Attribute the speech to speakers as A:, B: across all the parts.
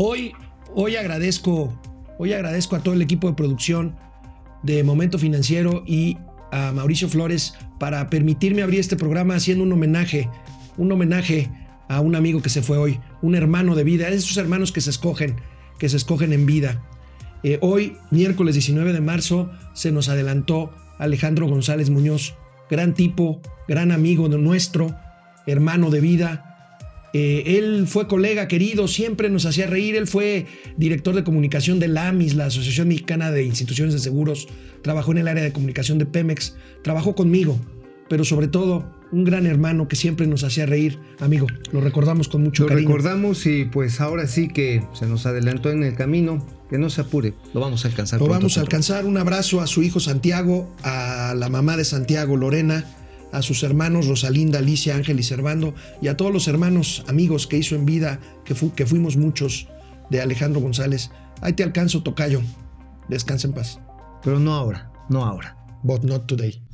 A: Hoy, hoy agradezco, hoy agradezco a todo el equipo de producción de Momento Financiero y a Mauricio Flores para permitirme abrir este programa haciendo un homenaje, un homenaje a un amigo que se fue hoy, un hermano de vida, esos hermanos que se escogen, que se escogen en vida. Eh, hoy, miércoles 19 de marzo, se nos adelantó Alejandro González Muñoz, gran tipo, gran amigo nuestro, hermano de vida, eh, él fue colega querido, siempre nos hacía reír. Él fue director de comunicación de la AMIS, la Asociación Mexicana de Instituciones de Seguros. Trabajó en el área de comunicación de Pemex. Trabajó conmigo, pero sobre todo un gran hermano que siempre nos hacía reír. Amigo, lo recordamos con mucho cariño.
B: Lo recordamos y pues ahora sí que se nos adelantó en el camino. Que no se apure, lo vamos a alcanzar.
A: Lo vamos a alcanzar. Un abrazo a su hijo Santiago, a la mamá de Santiago, Lorena a sus hermanos Rosalinda, Alicia, Ángel y Servando, y a todos los hermanos, amigos que hizo en vida, que, que fuimos muchos, de Alejandro González. Ahí te alcanzo, Tocayo. Descansa en paz.
B: Pero no ahora, no ahora.
A: But not today.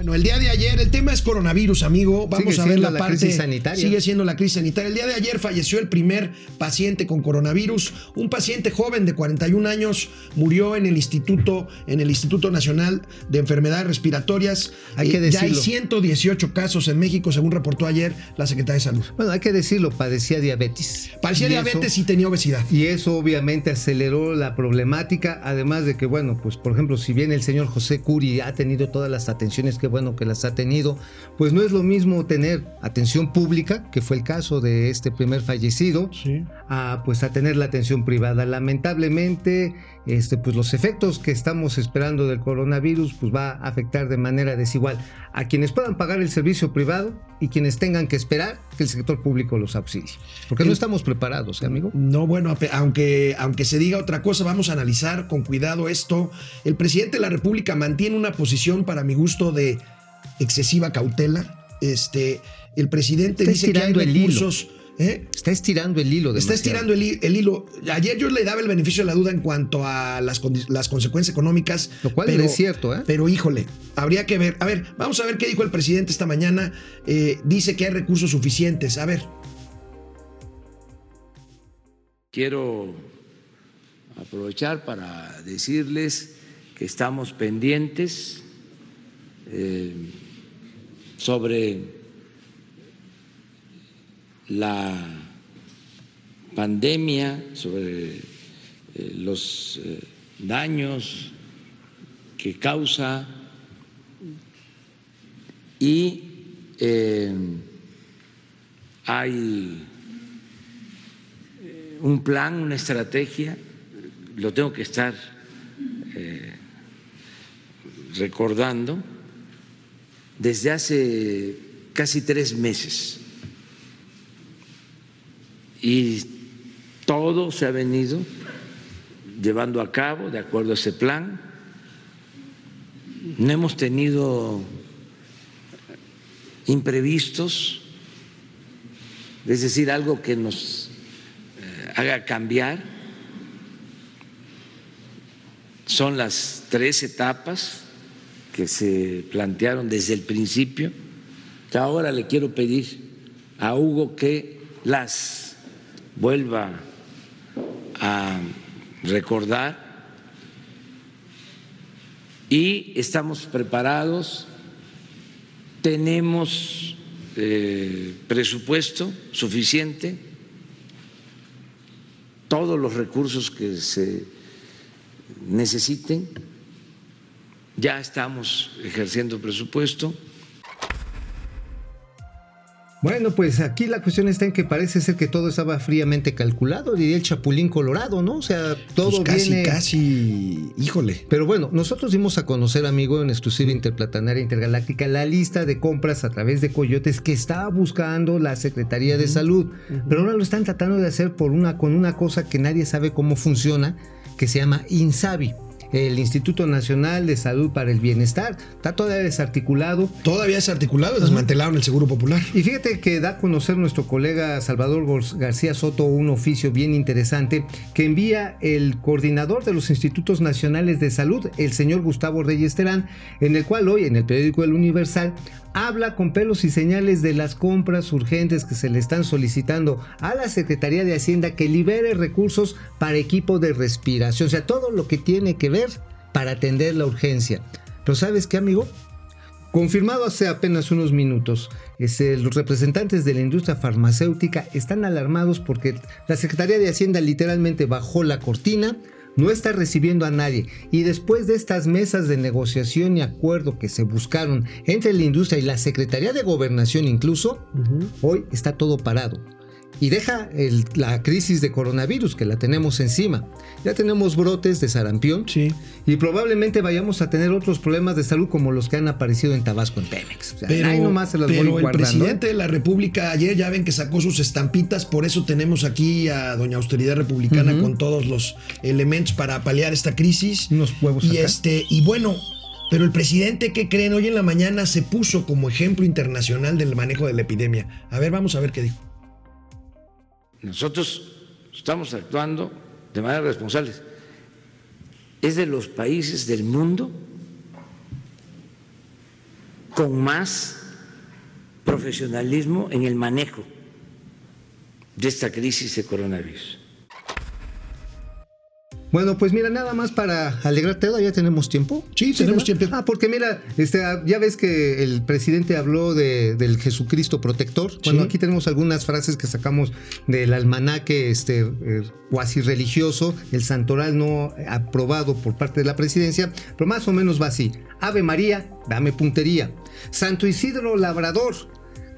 A: Bueno, el día de ayer, el tema es coronavirus, amigo. Vamos
B: Sigue
A: a ver la,
B: la
A: parte.
B: crisis sanitaria.
A: Sigue siendo la crisis sanitaria. El día de ayer falleció el primer paciente con coronavirus. Un paciente joven de 41 años murió en el Instituto, en el Instituto Nacional de Enfermedades Respiratorias.
B: Hay que
A: Eh, Ya hay
B: decirlo.
A: 118 casos en México, según reportó ayer la Secretaría de Salud.
B: Bueno, hay que decirlo, padecía diabetes. Y eso-
A: diabetes y tenía obesidad.
B: Y eso obviamente aceleró la problemática, además de que, bueno, pues por ejemplo, si bien el señor José Curi ha tenido todas las atenciones, qué bueno que las ha tenido, pues no es lo mismo tener atención pública, que fue el caso de este primer fallecido,
A: Sí.
B: a pues a tener la atención privada. Lamentablemente, este, pues los efectos que estamos esperando del coronavirus, pues va a afectar de manera desigual a quienes puedan pagar el servicio privado y quienes tengan que esperar que el sector público los auxilie. Porque no estamos preparados, ¿eh, amigo.
A: No, bueno, aunque, aunque se diga otra cosa, vamos a analizar con cuidado esto. El presidente de la República mantiene una posición, para mi gusto, de excesiva cautela. Este, el presidente
B: Está
A: dice que hay
B: el hilo.
A: ¿Eh?
B: Está estirando el hilo.
A: Está
B: demasiado.
A: estirando el, hi- el hilo. Ayer yo le daba el beneficio de la duda en cuanto a las, las consecuencias económicas.
B: Lo cual
A: pero-
B: es cierto, ¿eh?
A: Pero híjole, habría que ver. A ver, vamos a ver qué dijo el presidente esta mañana. Eh, dice que hay recursos suficientes. A ver.
C: Quiero aprovechar para decirles que estamos pendientes eh, sobre la pandemia, sobre eh, los eh, daños que causa y eh, hay un plan, una estrategia, lo tengo que estar recordando, desde hace casi tres meses. Y todo se ha venido llevando a cabo de acuerdo a ese plan. No hemos tenido imprevistos, es decir, algo que nos eh, haga cambiar. Son las tres etapas que se plantearon desde el principio, ahora le quiero pedir a Hugo que las vuelva a recordar y estamos preparados, tenemos eh, presupuesto suficiente, todos los recursos que se necesiten, ya estamos ejerciendo presupuesto.
B: Bueno, pues aquí la cuestión está en que parece ser que todo estaba fríamente calculado, diría el Chapulín Colorado, ¿no? O sea, todo
A: Pues casi,
B: viene...
A: casi, híjole.
B: Pero bueno, nosotros dimos a conocer, amigo, en exclusiva interplatanaria intergaláctica, la lista de compras a través de Coyotes que estaba buscando la Secretaría de Salud. Pero ahora lo están tratando de hacer por una, con una cosa que nadie sabe cómo funciona, que se llama INSABI. El Instituto Nacional de Salud para el Bienestar. Está todavía desarticulado.
A: Todavía es articulado, desmantelaron el Seguro Popular.
B: Y fíjate que da a conocer nuestro colega Salvador García Soto un oficio bien interesante que envía el coordinador de los Institutos Nacionales de Salud, el señor Gustavo Reyes Terán, en el cual hoy en el periódico El Universal habla con pelos y señales de las compras urgentes que se le están solicitando a la Secretaría de Hacienda que libere recursos para equipo de respiración, o sea, todo lo que tiene que ver para atender la urgencia. Pero ¿sabes qué, amigo? Confirmado hace apenas unos minutos, este, los representantes de la industria farmacéutica están alarmados porque la Secretaría de Hacienda literalmente bajó la cortina, no está recibiendo a nadie y después de estas mesas de negociación y acuerdo que se buscaron entre la industria y la Secretaría de Gobernación incluso, hoy está todo parado. Y deja el- la crisis de coronavirus que la tenemos encima. Ya tenemos brotes de sarampión
A: Sí.
B: y probablemente vayamos a tener otros problemas de salud como los que han aparecido en Tabasco en Pemex. O sea,
A: Pero,
B: ahí nomás se las
A: pero
B: voy
A: el
B: guardando. ¿eh?
A: presidente de la República ayer ya ven que sacó sus estampitas, por eso tenemos aquí a Doña Austeridad Republicana con todos los elementos para paliar esta crisis.
B: Unos huevos
A: Y
B: acá.
A: este, y bueno, pero el presidente, ¿qué creen? Hoy en la mañana se puso como ejemplo internacional del manejo de la epidemia. A ver, vamos a ver qué dijo.
C: Nosotros estamos actuando de manera responsable. Es de los países del mundo con más profesionalismo en el manejo de esta crisis de coronavirus.
B: Bueno, pues mira, nada más para alegrarte, ¿ya tenemos tiempo?
A: Sí, tenemos tiempo.
B: Ah, porque mira, este, ya ves que el presidente habló de, del Jesucristo protector. Bueno,
A: Sí.
B: aquí tenemos algunas frases que sacamos del almanaque este, eh, cuasi religioso, el santoral no aprobado por parte de la presidencia, pero más o menos va así. Ave María, dame puntería. Santo Isidro Labrador,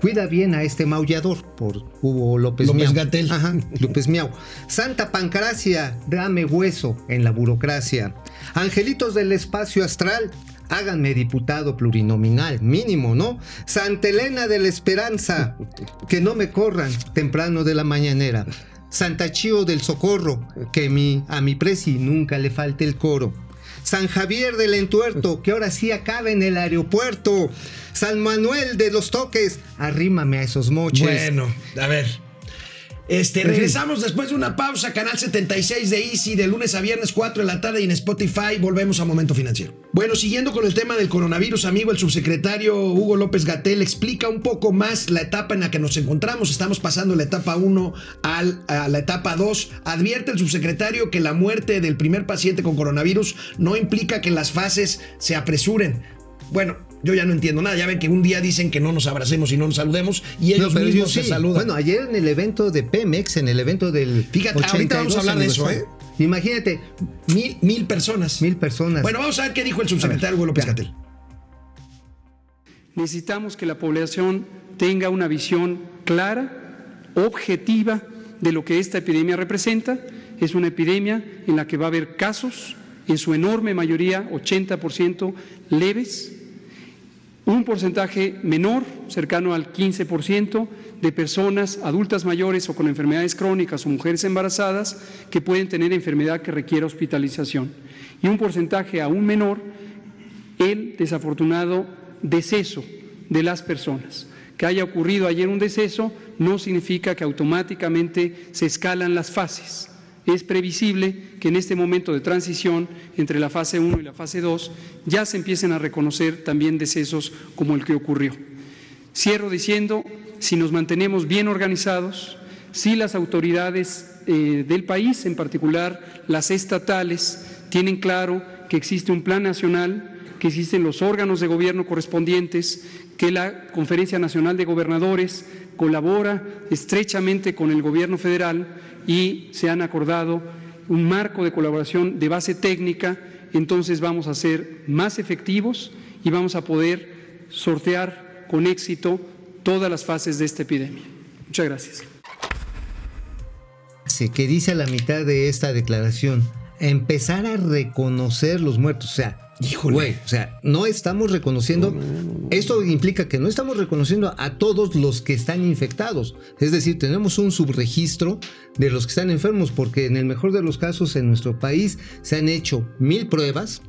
B: cuida bien a este maullador, por Hugo López,
A: López
B: Miau.
A: Gatell.
B: Ajá, López Miau. Santa Pancracia, dame hueso en la burocracia. Angelitos del espacio astral, háganme diputado plurinominal, mínimo, ¿no? Santa Elena de la Esperanza, que no me corran temprano de la mañanera. Santa Chío del Socorro, que mi, a mi presi nunca le falte el coro. San Javier del Entuerto, que ahora sí acabe en el aeropuerto. San Manuel de los Toques, arrímame a esos moches.
A: Bueno, a ver. Este,
B: fin.
A: regresamos después de una pausa, canal 76 de Easy, de lunes a viernes 4 de la tarde y en Spotify. Volvemos a Momento Financiero. Bueno, siguiendo con el tema del coronavirus, amigo, el subsecretario Hugo López Gatel explica un poco más la etapa en la que nos encontramos. Estamos pasando la etapa 1 al- a la etapa 2. Advierte el subsecretario que la muerte del primer paciente con coronavirus no implica que las fases se apresuren. Bueno, yo ya no entiendo nada. Ya ven que un día dicen que no nos abracemos y no nos saludemos y ellos
B: No, pero
A: mismos
B: yo
A: se saludan.
B: Bueno, ayer en el evento de Pemex, en el evento del.
A: Fíjate, ahorita vamos a
B: 82
A: hablar de eso, ¿eh?
B: Imagínate,
A: Mil, mil personas.
B: mil personas.
A: Bueno, vamos a ver qué dijo el subsecretario Hugo López. Gatel.
D: Necesitamos que la población tenga una visión clara, objetiva de lo que esta epidemia representa. Es una epidemia en la que va a haber casos, en su enorme mayoría, 80% leves, un porcentaje menor, cercano al 15%, de personas adultas mayores o con enfermedades crónicas o mujeres embarazadas que pueden tener enfermedad que requiera hospitalización. Y un porcentaje aún menor el desafortunado deceso de las personas. Que haya ocurrido ayer un deceso no significa que automáticamente se escalan las fases. Es previsible que en este momento de transición entre la fase 1 y la fase 2 ya se empiecen a reconocer también decesos como el que ocurrió. Cierro diciendo, si nos mantenemos bien organizados, si las autoridades eh, del país, en particular las estatales, tienen claro que existe un plan nacional, que existen los órganos de gobierno correspondientes, que la Conferencia Nacional de Gobernadores colabora estrechamente con el gobierno federal y se han acordado un marco de colaboración de base técnica, entonces vamos a ser más efectivos y vamos a poder sortear con éxito todas las fases de esta epidemia. Muchas gracias.
B: Que dice la mitad de esta declaración, empezar a reconocer los muertos. O sea,
A: Híjole.
B: güey, o sea, no estamos reconociendo Esto implica que no estamos reconociendo a todos los que están infectados. Es decir, tenemos un subregistro de los que están enfermos, porque en el mejor de los casos en nuestro país se han hecho mil pruebas,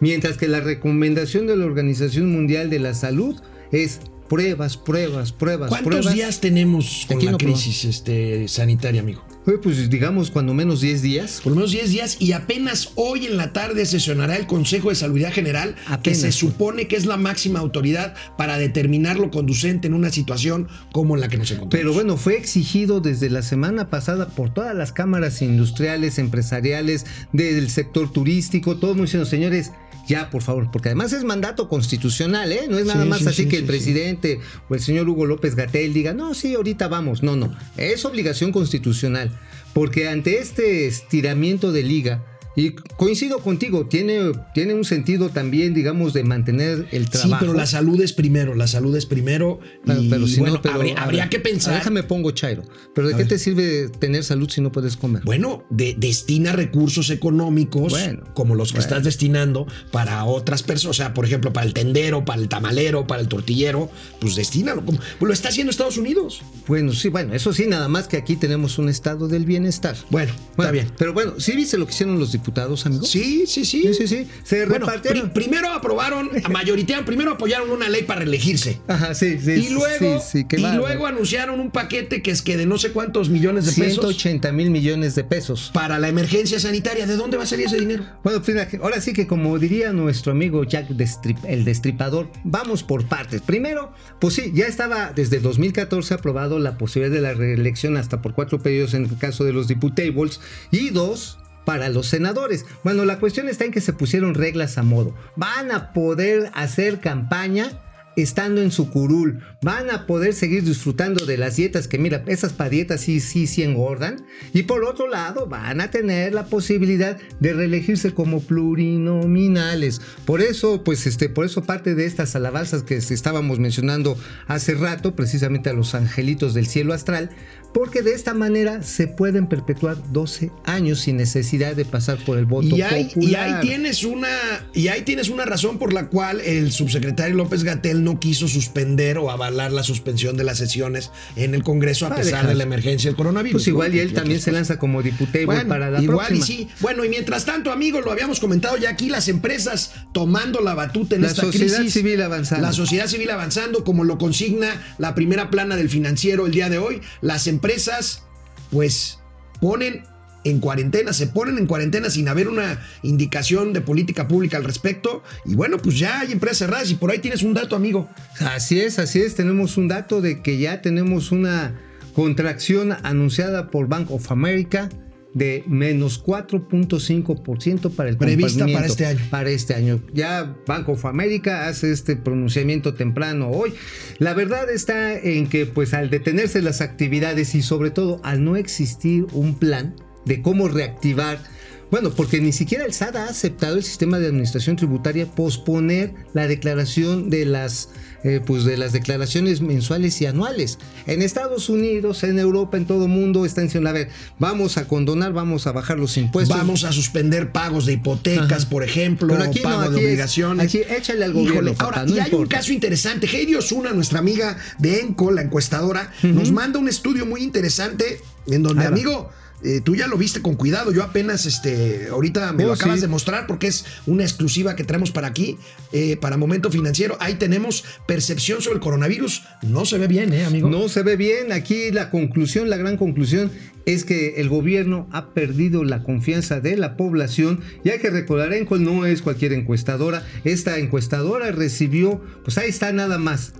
B: mientras que la recomendación de la Organización Mundial de la Salud es pruebas, pruebas, pruebas,
A: ¿Cuántos
B: pruebas.
A: días tenemos con
B: Aquí
A: la crisis este, sanitaria, amigo?
B: Pues digamos cuando menos 10 días.
A: Por lo menos 10 días y apenas hoy en la tarde sesionará el Consejo de Salubridad General, que se supone que es la máxima autoridad para determinar lo conducente en una situación como la que nos encontramos.
B: Pero bueno, fue exigido desde la semana pasada por todas las cámaras industriales, empresariales, del sector turístico, todos muy diciendo, señores, ya por favor, porque además es mandato constitucional, ¿eh? No es nada
A: Sí,
B: más
A: sí,
B: así
A: sí,
B: que el presidente o el señor Hugo López Gatel diga, no, sí, ahorita vamos. No, no, es obligación constitucional, porque ante este estiramiento de liga, y coincido contigo, tiene, tiene un sentido también, digamos, de mantener el trabajo.
A: Sí, pero la salud es primero, la salud es primero.
B: Pero,
A: y
B: pero si
A: bueno,
B: no, pero,
A: habría, habría
B: ver,
A: que pensar.
B: Déjame pongo Chairo. Pero ¿de
A: A
B: qué
A: ver.
B: te sirve tener salud si no puedes comer?
A: Bueno, de- destina recursos económicos
B: Bueno,
A: como los que
B: bueno.
A: estás destinando para otras personas, o sea, por ejemplo, para el tendero, para el tamalero, para el tortillero, pues destínalo. como- pues lo está haciendo Estados Unidos.
B: Bueno, sí, bueno, eso sí, nada más que aquí tenemos un estado del bienestar.
A: Bueno,
B: Bueno,
A: está bien.
B: Pero bueno, ¿sí viste lo que hicieron los diputados, amigo?
A: Sí, sí, sí.
B: Sí, sí, sí. Se
A: Bueno,
B: repartieron.
A: pri- primero aprobaron, mayoritearon, primero apoyaron una ley para reelegirse.
B: Ajá, sí, sí.
A: Y luego,
B: sí,
A: y luego anunciaron un paquete que es que de no sé cuántos millones de pesos
B: 180 mil millones de pesos.
A: para la emergencia sanitaria. ¿De dónde va a salir ese dinero?
B: Bueno, fíjate, ahora sí que como diría nuestro amigo Jack Destrip- el Destripador, vamos por partes. Primero, pues sí, ya estaba desde 2014 aprobado la posibilidad de la reelección hasta por cuatro periodos en el caso de los diputables y dos para los senadores. Bueno, la cuestión está en que se pusieron reglas a modo. Van a poder hacer campaña estando en su curul. Van a poder seguir disfrutando de las dietas que mira, esas para dietas sí, sí, sí engordan. Y por otro lado, van a tener la posibilidad de reelegirse como plurinominales. Por eso, pues este, por eso parte de estas alabanzas que estábamos mencionando hace rato, precisamente a los angelitos del cielo astral, porque de esta manera se pueden perpetuar 12 años sin necesidad de pasar por el voto
A: Y ahí, y
B: popular.
A: ahí tienes una y ahí tienes una razón por la cual el subsecretario López Gatel no quiso suspender o avalar la suspensión de las sesiones en el Congreso a
B: Ah,
A: pesar de la emergencia del coronavirus.
B: Pues igual y él también se lanza como diputado
A: Bueno,
B: para la
A: igual
B: próxima.
A: y sí. Bueno, y mientras tanto, amigos, lo habíamos comentado ya aquí, las empresas tomando la batuta en
B: La
A: esta
B: sociedad
A: crisis.
B: civil avanzando.
A: La sociedad civil avanzando, como lo consigna la primera plana del financiero el día de hoy. Las empresas, pues, ponen en cuarentena, se ponen en cuarentena sin haber una indicación de política pública al respecto. Y bueno, pues ya hay empresas cerradas y por ahí tienes un dato, amigo.
B: Así es, así es. Tenemos un dato de que ya tenemos una contracción anunciada por Bank of America de menos 4.5% para el
A: Prevista para este año.
B: Para este año. Ya Bank of America hace este pronunciamiento temprano hoy. La verdad está en que pues al detenerse las actividades y sobre todo al no existir un plan de cómo reactivar bueno, porque ni siquiera el SAT ha aceptado el sistema de administración tributaria posponer la declaración de las, eh, pues de las declaraciones mensuales y anuales. En Estados Unidos, en Europa, en todo el mundo están diciendo, a ver, vamos a condonar, vamos a bajar los impuestos.
A: Vamos a suspender pagos de hipotecas, por ejemplo,
B: Pero aquí no,
A: pago de
B: aquí es-
A: obligaciones.
B: aquí échale al gobierno,
A: ahora,
B: no
A: y hay un caso interesante. Heidi Osuna, nuestra amiga de Enco, la encuestadora, nos manda un estudio muy interesante en donde, amigo, eh, tú ya lo viste con cuidado. Yo apenas, este, ahorita me
B: Oh,
A: lo acabas
B: sí.
A: de mostrar porque es una exclusiva que traemos para aquí, eh, para Momento Financiero. Ahí tenemos percepción sobre el coronavirus. No se ve bien, ¿eh, amigo?
B: No se ve bien. Aquí la conclusión, la gran conclusión es que el gobierno ha perdido la confianza de la población. Y hay que recordar, no es cualquier encuestadora. Esta encuestadora recibió, pues ahí está nada más.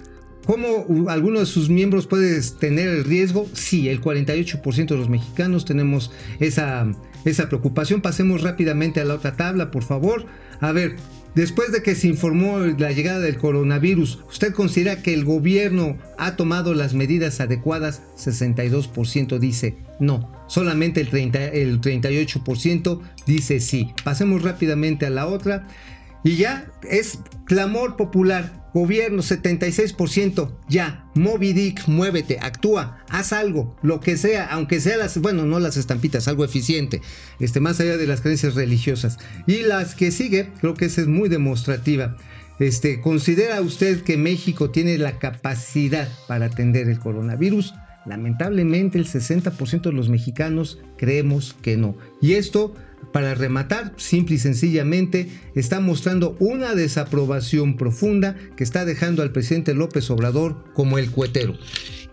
B: ¿Cómo alguno de sus miembros puede tener el riesgo? Sí, el 48% de los mexicanos tenemos esa, esa preocupación. Pasemos rápidamente a la otra tabla, por favor. A ver, después de que se informó la llegada del coronavirus, ¿usted considera que el gobierno ha tomado las medidas adecuadas? 62% dice no. Solamente el, 30, el 38% dice sí. Pasemos rápidamente a la otra. Y ya es clamor popular. Gobierno 76%. Ya. Moby Dick, muévete, actúa, haz algo, lo que sea, aunque sea las, bueno, no las estampitas, algo eficiente, este, más allá de las creencias religiosas. Y las que sigue, creo que esa es muy demostrativa. Este, ¿Considera usted que México tiene la capacidad para atender el coronavirus? Lamentablemente el 60% de los mexicanos creemos que no. Y esto, para rematar, simple y sencillamente, está mostrando una desaprobación profunda que está dejando al presidente López Obrador como el cuetero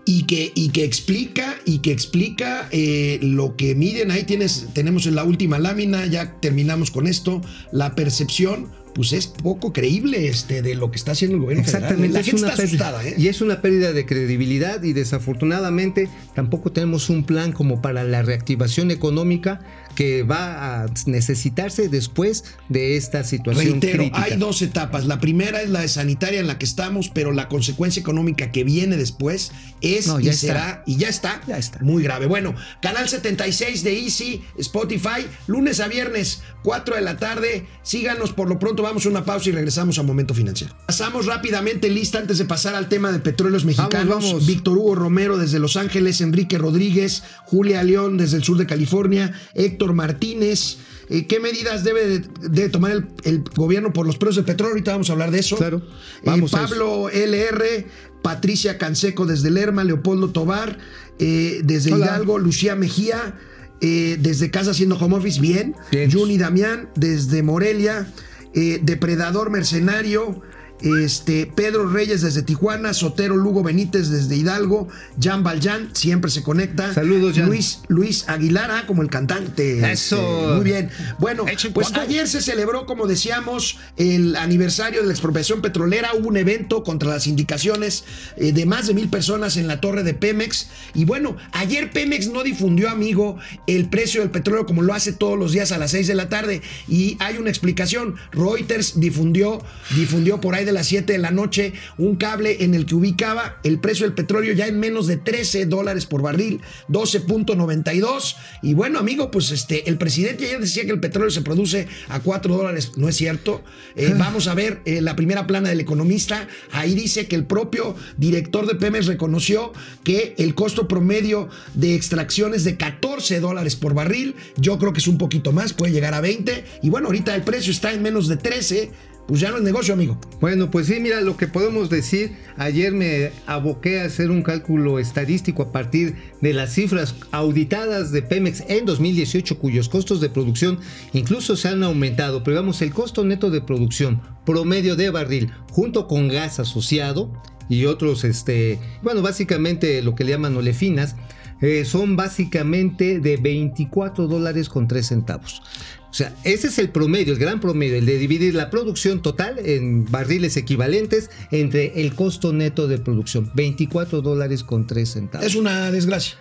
A: y que, y que explica y que explica eh, lo que miden ahí tienes tenemos en la última lámina ya terminamos con esto la percepción pues es poco creíble este de lo que está haciendo el gobierno
B: Exactamente.
A: La
B: es
A: gente
B: una
A: está
B: pérdida-
A: asustada, ¿eh?
B: Y es una pérdida de credibilidad y desafortunadamente tampoco tenemos un plan como para la reactivación económica que va a necesitarse después de esta situación
A: Reitero,
B: crítica.
A: hay dos etapas. La primera es la de sanitaria en la que estamos, pero la consecuencia económica que viene después es
B: No,
A: y
B: está.
A: será y ya está,
B: Ya está.
A: muy grave. Bueno, canal 76 de Easy, Spotify, lunes a viernes, 4 de la tarde. Síganos por lo pronto, vamos a una pausa y regresamos a Momento Financiero. Pasamos rápidamente lista antes de pasar al tema de petróleos mexicanos.
B: Vamos, vamos.
A: Víctor Hugo Romero desde Los Ángeles, Enrique Rodríguez, Julia León desde el sur de California, Héctor Martínez. Eh, ¿Qué medidas debe de, de tomar el, el gobierno por los precios del petróleo? Ahorita vamos a hablar de eso.
B: Claro.
A: Eh,
B: Vamos
A: Pablo LR, Patricia Canseco desde Lerma, Leopoldo Tobar, eh, desde
B: Hola.
A: Hidalgo, Lucía Mejía, desde casa haciendo home office, bien.
B: Bien.
A: Juni Damián, desde Morelia, Depredador Mercenario, este, Pedro Reyes desde Tijuana, Sotero Lugo Benítez desde Hidalgo, Jan Valjan siempre se conecta.
B: Saludos, Jan.
A: Luis, Luis Aguilar, ah, como el cantante.
B: Eso.
A: Este, muy bien. Bueno,
B: Echen
A: pues
B: cuatro.
A: ayer se celebró, como decíamos, el aniversario de la expropiación petrolera. Hubo un evento contra las indicaciones eh, de más de mil personas en la torre de Pemex. Y bueno, ayer Pemex no difundió, amigo, el precio del petróleo como lo hace todos los días a las 6 de la tarde. Y hay una explicación. Reuters difundió, difundió por ahí de las 7 de la noche un cable en el que ubicaba el precio del petróleo ya en menos de 13 dólares por barril, 12.92. Y bueno, amigo, pues este, el presidente ayer decía que el petróleo se produce a 4 dólares. No es cierto. Eh, vamos a ver eh, la primera plana del economista. Ahí dice que el propio director de Pemex reconoció que el costo promedio de extracción es de 14 dólares por barril. Yo creo que es un poquito más, puede llegar a 20. Y bueno, ahorita el precio está en menos de 13. Pues ya no es negocio, amigo.
B: Bueno, pues sí, mira, lo que podemos decir, ayer me aboqué a hacer un cálculo estadístico a partir de las cifras auditadas de Pemex en 2018, cuyos costos de producción incluso se han aumentado, pero digamos, el costo neto de producción promedio de barril junto con gas asociado y otros, este, bueno, básicamente lo que le llaman olefinas, eh, son básicamente de 24 dólares con 3 centavos. O sea, ese es el promedio, el gran promedio, el de dividir la producción total en barriles equivalentes entre el costo neto de producción, 24 dólares con 3 centavos.
A: Es una desgracia.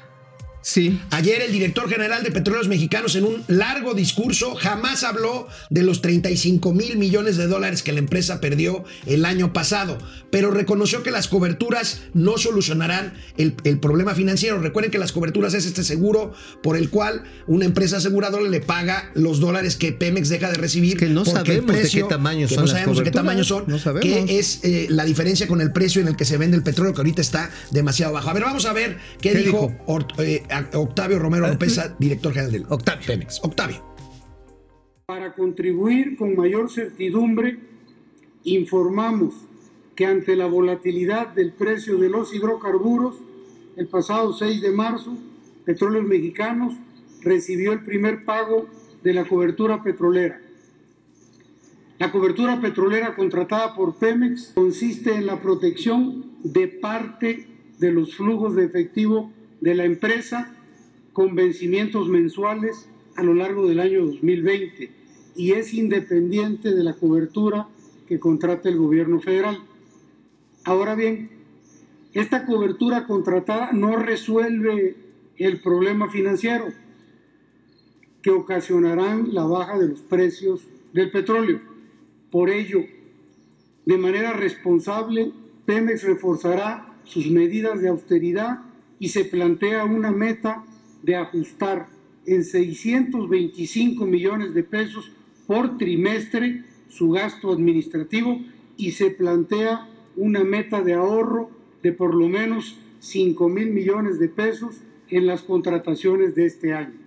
B: Sí,
A: Ayer el director general de Petróleos Mexicanos en un largo discurso jamás habló de los 35 mil millones de dólares que la empresa perdió el año pasado, pero reconoció que las coberturas no solucionarán el, el problema financiero. Recuerden que las coberturas es este seguro por el cual una empresa aseguradora le paga los dólares que Pemex deja de recibir.
B: Que no sabemos de qué tamaño
A: que
B: son
A: no
B: las
A: sabemos de qué tamaño son,
B: no sabemos.
A: que es eh, la diferencia con el precio en el que se vende el petróleo, que ahorita está demasiado bajo. A ver, vamos a ver qué,
B: ¿Qué
A: dijo,
B: dijo?
A: Eh, Octavio Romero López, director general del
B: Octavio.
A: Pemex. Octavio.
E: Para contribuir con mayor certidumbre, informamos que ante la volatilidad del precio de los hidrocarburos, el pasado 6 de marzo, Petróleos Mexicanos recibió el primer pago de la cobertura petrolera. La cobertura petrolera contratada por Pemex consiste en la protección de parte de los flujos de efectivo de la empresa con vencimientos mensuales a lo largo del año 2020 y es independiente de la cobertura que contrata el gobierno federal. Ahora bien, esta cobertura contratada no resuelve el problema financiero que ocasionarán la baja de los precios del petróleo. Por ello, de manera responsable, Pemex reforzará sus medidas de austeridad y se plantea una meta de ajustar en 625 millones de pesos por trimestre su gasto administrativo y se plantea una meta de ahorro de por lo menos 5 mil millones de pesos en las contrataciones de este año.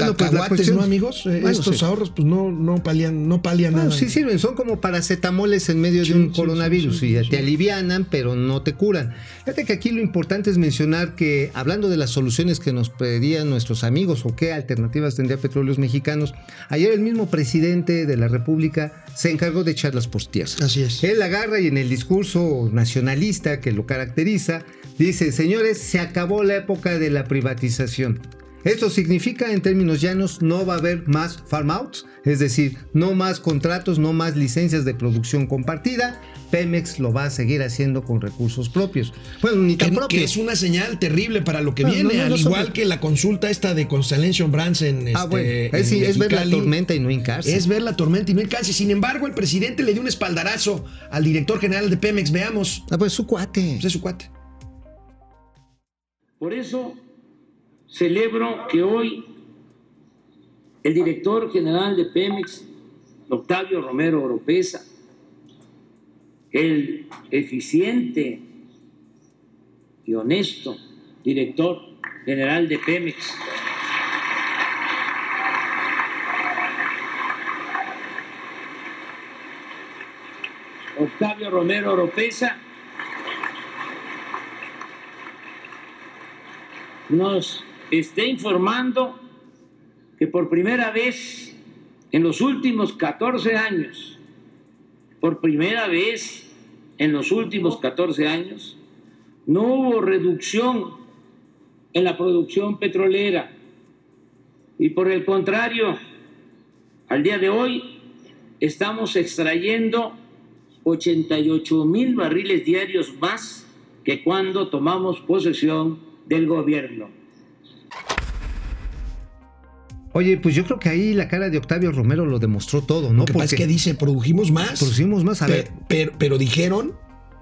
B: Bueno, pues la cuestión-
A: ¿no, amigos? Eh,
B: Bueno,
A: Estos
B: sí.
A: ahorros, pues no, no palian, no palian
B: Bueno,
A: nada.
B: sí sirven, son como paracetamoles en medio
A: Sí,
B: de un
A: sí,
B: coronavirus y te alivianan, pero no te curan. Fíjate que aquí lo importante es mencionar que hablando de las soluciones que nos pedían nuestros amigos o qué alternativas tendría Petróleos Mexicanos, ayer el mismo presidente de la República se encargó de echarlas por tierra.
A: Así es.
B: Él agarra y en el discurso nacionalista que lo caracteriza, dice, señores, se acabó la época de la privatización. Esto significa, en términos llanos, no va a haber más farm outs, es decir, no más contratos, no más licencias de producción compartida. Pemex lo va a seguir haciendo con recursos propios. Bueno, ni
A: Que,
B: tan
A: que
B: propios.
A: es una señal terrible para lo que
B: No,
A: viene,
B: no, no,
A: al
B: no
A: igual que la consulta esta de Constellation Brands en
B: Ah,
A: este,
B: bueno,
A: en
B: es, sí, es ver la tormenta y no hincarse.
A: Es ver la tormenta y no alcance. Sin embargo, el presidente le dio un espaldarazo al director general de Pemex. Veamos.
B: Ah, pues su cuate.
A: Pues es su cuate.
C: Por eso celebro que hoy el director general de Pemex, Octavio Romero Oropesa, el eficiente y honesto director general de Pemex, Octavio Romero Oropesa, nos esté informando que por primera vez en los últimos 14 años, por primera vez en los últimos 14 años, no hubo reducción en la producción petrolera y por el contrario, al día de hoy estamos extrayendo 88 mil barriles diarios más que cuando tomamos posesión del gobierno.
B: Oye, pues yo creo que ahí la cara de Octavio Romero lo demostró todo, ¿no?
A: Lo que pasa es que dice, produjimos más.
B: producimos más. A ver,
A: pero, pero dijeron,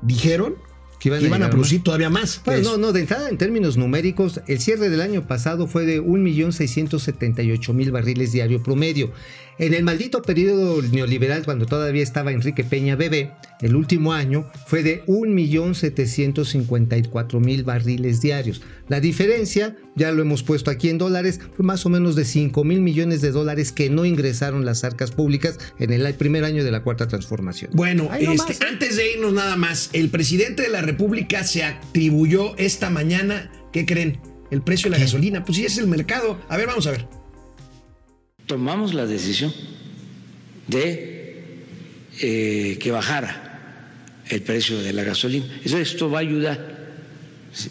A: dijeron
B: que iban,
A: que iban a producir
B: más.
A: todavía más.
B: Bueno,
A: Es-
B: no, no, de entrada en términos numéricos, el cierre del año pasado fue de 1.678.000 barriles diario promedio. En el maldito periodo neoliberal, cuando todavía estaba Enrique Peña Bebé, el último año fue de 1.754.000 barriles diarios. La diferencia, ya lo hemos puesto aquí en dólares, fue más o menos de 5 mil millones de dólares que no ingresaron las arcas públicas en el primer año de la cuarta transformación.
A: Bueno, este,
B: ¿eh?
A: antes de irnos nada más, el presidente de la República se atribuyó esta mañana, ¿qué creen? El precio de la
B: ¿Qué?
A: gasolina. Pues sí, es el mercado. A ver, vamos a ver.
C: tomamos la decisión de eh, que bajara el precio de la gasolina. Eso, esto va a ayudar.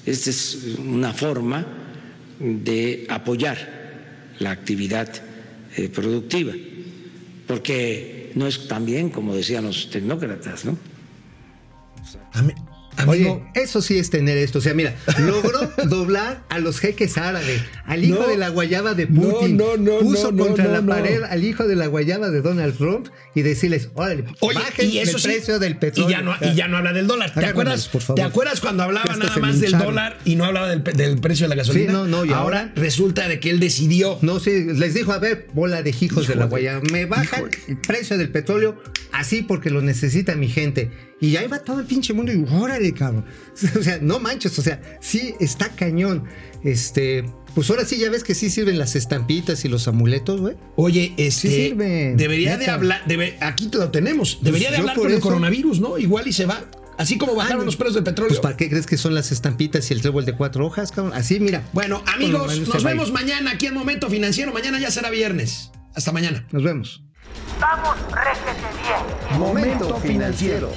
C: Esta es una forma de apoyar la actividad eh, productiva, porque no es tan bien como decían los tecnócratas, ¿no?
A: Amigo,
B: eso sí es tener esto. O sea, mira, logró doblar a los jeques árabes, al hijo
A: No.
B: de la guayaba de Putin.
A: No, no, no,
B: puso contra la pared al hijo de la guayaba de Donald Trump y decirles, órale,
A: Oye,
B: bajen
A: y eso
B: el
A: sí,
B: precio del petróleo.
A: Y ya, no, y ya no habla del dólar. ¿Te acuerdas,
B: por favor.
A: ¿Te acuerdas cuando hablaba nada más del dólar y no hablaba del, precio de la gasolina?
B: Sí, no, no, y
A: ahora,
B: ahora-
A: resulta de que él decidió.
B: No sé, les dijo, a ver, bola de hijos de la guayaba, me bajan
A: híjole.
B: el precio del petróleo así porque lo necesita mi gente. Y ahí va todo el pinche mundo y órale, cabrón. O sea, no manches, o sea, sí está cañón. Este, pues ahora sí ya ves que sí sirven las estampitas y los amuletos, güey.
A: Oye, este.
B: Sí sirven,
A: debería de hablar. debe- aquí te lo tenemos. Debería de hablar
B: por
A: con el coronavirus, ¿no? Igual y se va. Así como bajaron los precios del petróleo.
B: Pues ¿para qué crees que son las estampitas y el trébol de cuatro hojas, cabrón? Así, mira.
A: Bueno, amigos,
B: Bueno,
A: nos vemos mañana aquí en Momento Financiero. Mañana ya será viernes. Hasta mañana.
B: Nos vemos.
F: Vamos, réjete bien.
G: Momento financiero.